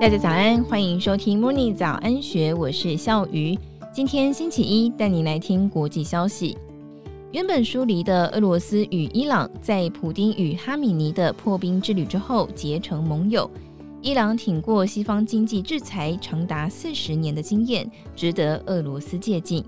大家早安，欢迎收听 Morning 早安学，我是笑鱼。今天星期一，带您来听国际消息。原本疏离的俄罗斯与伊朗，在普丁与哈米尼的破冰之旅之后结成盟友。伊朗挺过西方经济制裁长达四十年的经验，值得俄罗斯借鉴。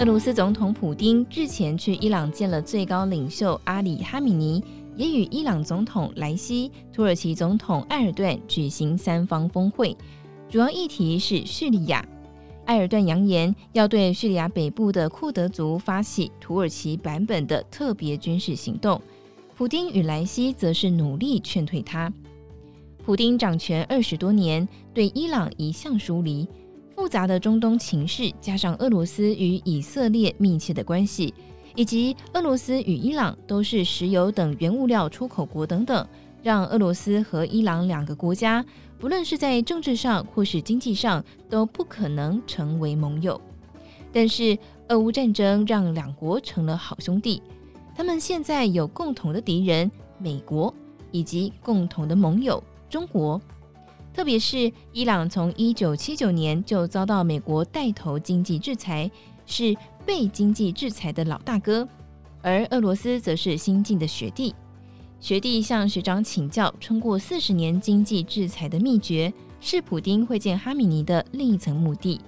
俄罗斯总统普丁日前去伊朗见了最高领袖阿里哈米尼，也与伊朗总统莱西、土耳其总统埃尔段举行三方峰会，主要议题是叙利亚。埃尔段扬言要对叙利亚北部的库德族发起土耳其版本的特别军事行动，普丁与莱西则是努力劝退他。普丁掌权二十多年，对伊朗一向疏离。复杂的中东情势，加上俄罗斯与以色列密切的关系，以及俄罗斯与伊朗都是石油等原物料出口国等等，让俄罗斯和伊朗两个国家，不论是在政治上或是经济上，都不可能成为盟友。但是，俄乌战争让两国成了好兄弟，他们现在有共同的敌人美国，以及共同的盟友中国。特别是伊朗从一九七九年就遭到美国带头经济制裁，是被经济制裁的老大哥，而俄罗斯则是新进的学弟。学弟向学长请教撑过四十年经济制裁的秘诀，是普丁会见哈米尼的另一层目的。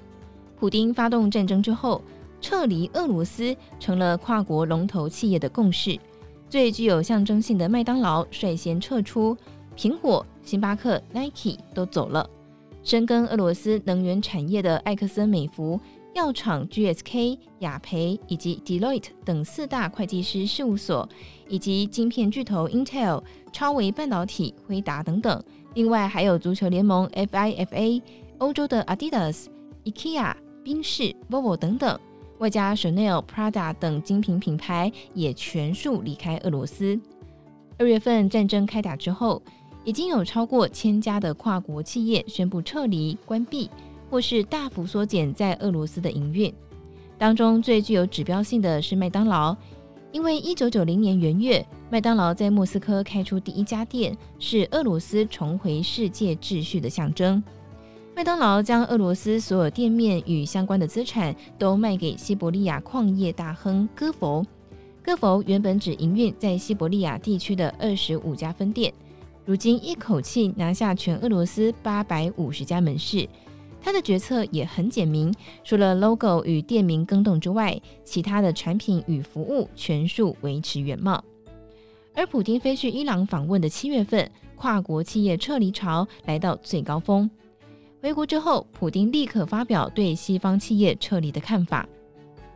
普丁发动战争之后，撤离俄罗斯成了跨国龙头企业的共识，最具有象征性的麦当劳率先撤出。苹果、星巴克、Nike 都走了，深耕俄罗斯能源产业的埃克森美孚、药厂 GSK、雅培以及 Deloitte 等四大会计师事务所，以及晶片巨头 Intel、超微半导体、辉达等等。另外还有足球联盟 FIFA、欧洲的 Adidas、IKEA、宾士、Volvo 等等，外加 Chanel、Prada 等精品品牌也全数离开俄罗斯。二月份战争开打之后，已经有超过千家的跨国企业宣布撤离、关闭，或是大幅缩减在俄罗斯的营运。当中最具有指标性的是麦当劳，因为一九九零年元月，麦当劳在莫斯科开出第一家店，是俄罗斯重回世界秩序的象征。麦当劳将俄罗斯所有店面与相关的资产都卖给西伯利亚矿业大亨戈佛。戈佛原本只营运在西伯利亚地区的二十五家分店。如今一口气拿下全俄罗斯八百五十家门市，他的决策也很简明，除了 logo 与店名更动之外，其他的产品与服务全数维持原貌。而普丁飞去伊朗访问的七月份，跨国企业撤离潮来到最高峰。回国之后，普丁立刻发表对西方企业撤离的看法。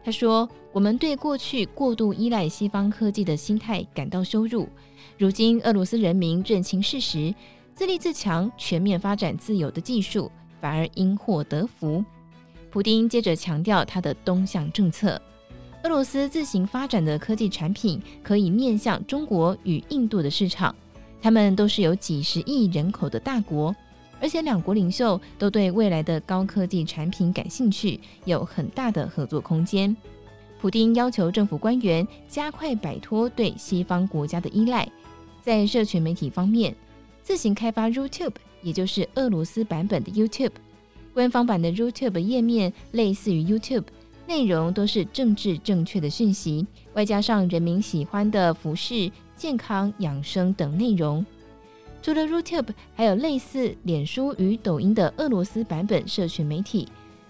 他说：“我们对过去过度依赖西方科技的心态感到羞辱。如今，俄罗斯人民认清事实，自立自强，全面发展自由的技术，反而因祸得福。”普丁接着强调他的东向政策：俄罗斯自行发展的科技产品可以面向中国与印度的市场，他们都是有几十亿人口的大国。而且两国领袖都对未来的高科技产品感兴趣，有很大的合作空间。普丁要求政府官员加快摆脱对西方国家的依赖，在社群媒体方面自行开发 YouTube，也就是俄罗斯版本的 YouTube。官方版的 YouTube 页面类似于 YouTube，内容都是政治正确的讯息，外加上人民喜欢的服饰、健康、养生等内容。除了 YouTube，还有类似脸书与抖音的俄罗斯版本社群媒体。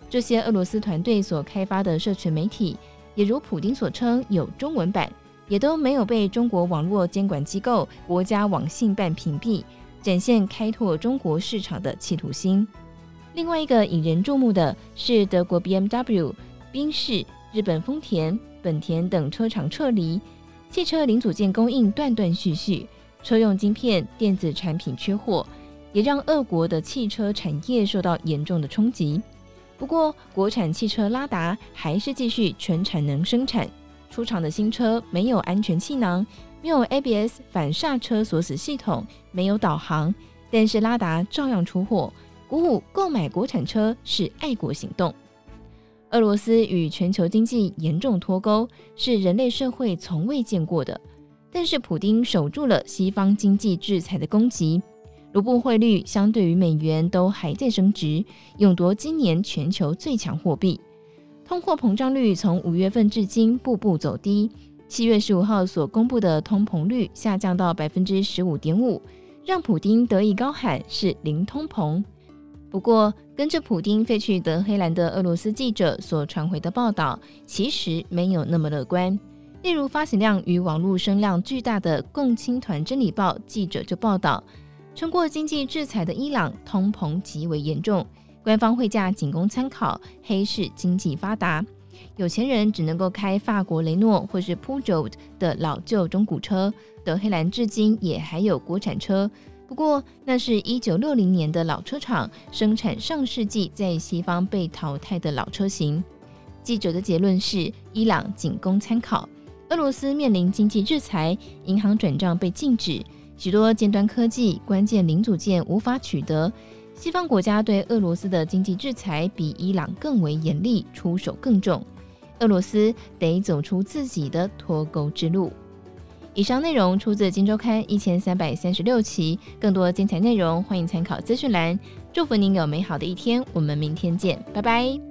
这些俄罗斯团队所开发的社群媒体，也如普丁所称有中文版，也都没有被中国网络监管机构国家网信办屏蔽，展现开拓中国市场的企图心。另外一个引人注目的是德国 BMW、宾士、日本丰田、本田等车厂撤离，汽车零组件供应断断续续。车用晶片、电子产品缺货，也让俄国的汽车产业受到严重的冲击。不过，国产汽车拉达还是继续全产能生产。出厂的新车没有安全气囊，没有 ABS 反刹车锁死系统，没有导航，但是拉达照样出货，鼓舞购买国产车是爱国行动。俄罗斯与全球经济严重脱钩，是人类社会从未见过的。但是普丁守住了西方经济制裁的攻击，卢布汇率相对于美元都还在升值，勇夺今年全球最强货币。通货膨胀率从五月份至今步步走低，七月十五号所公布的通膨率下降到百分之十五点五，让普丁得意高喊是零通膨。不过，跟着普丁飞去德黑兰的俄罗斯记者所传回的报道，其实没有那么乐观。例如，发行量与网络声量巨大的共青团真理报记者就报道，通过经济制裁的伊朗通膨极为严重。官方汇价仅供参考，黑市经济发达，有钱人只能够开法国雷诺或是 Pugeot 的老旧中古车。德黑兰至今也还有国产车，不过那是一九六零年的老车厂生产上世纪在西方被淘汰的老车型。记者的结论是，伊朗仅供参考。俄罗斯面临经济制裁，银行转账被禁止，许多尖端科技关键零组件无法取得。西方国家对俄罗斯的经济制裁比伊朗更为严厉，出手更重。俄罗斯得走出自己的脱钩之路。以上内容出自《金周刊》一千三百三十六期，更多精彩内容欢迎参考资讯栏。祝福您有美好的一天，我们明天见，拜拜。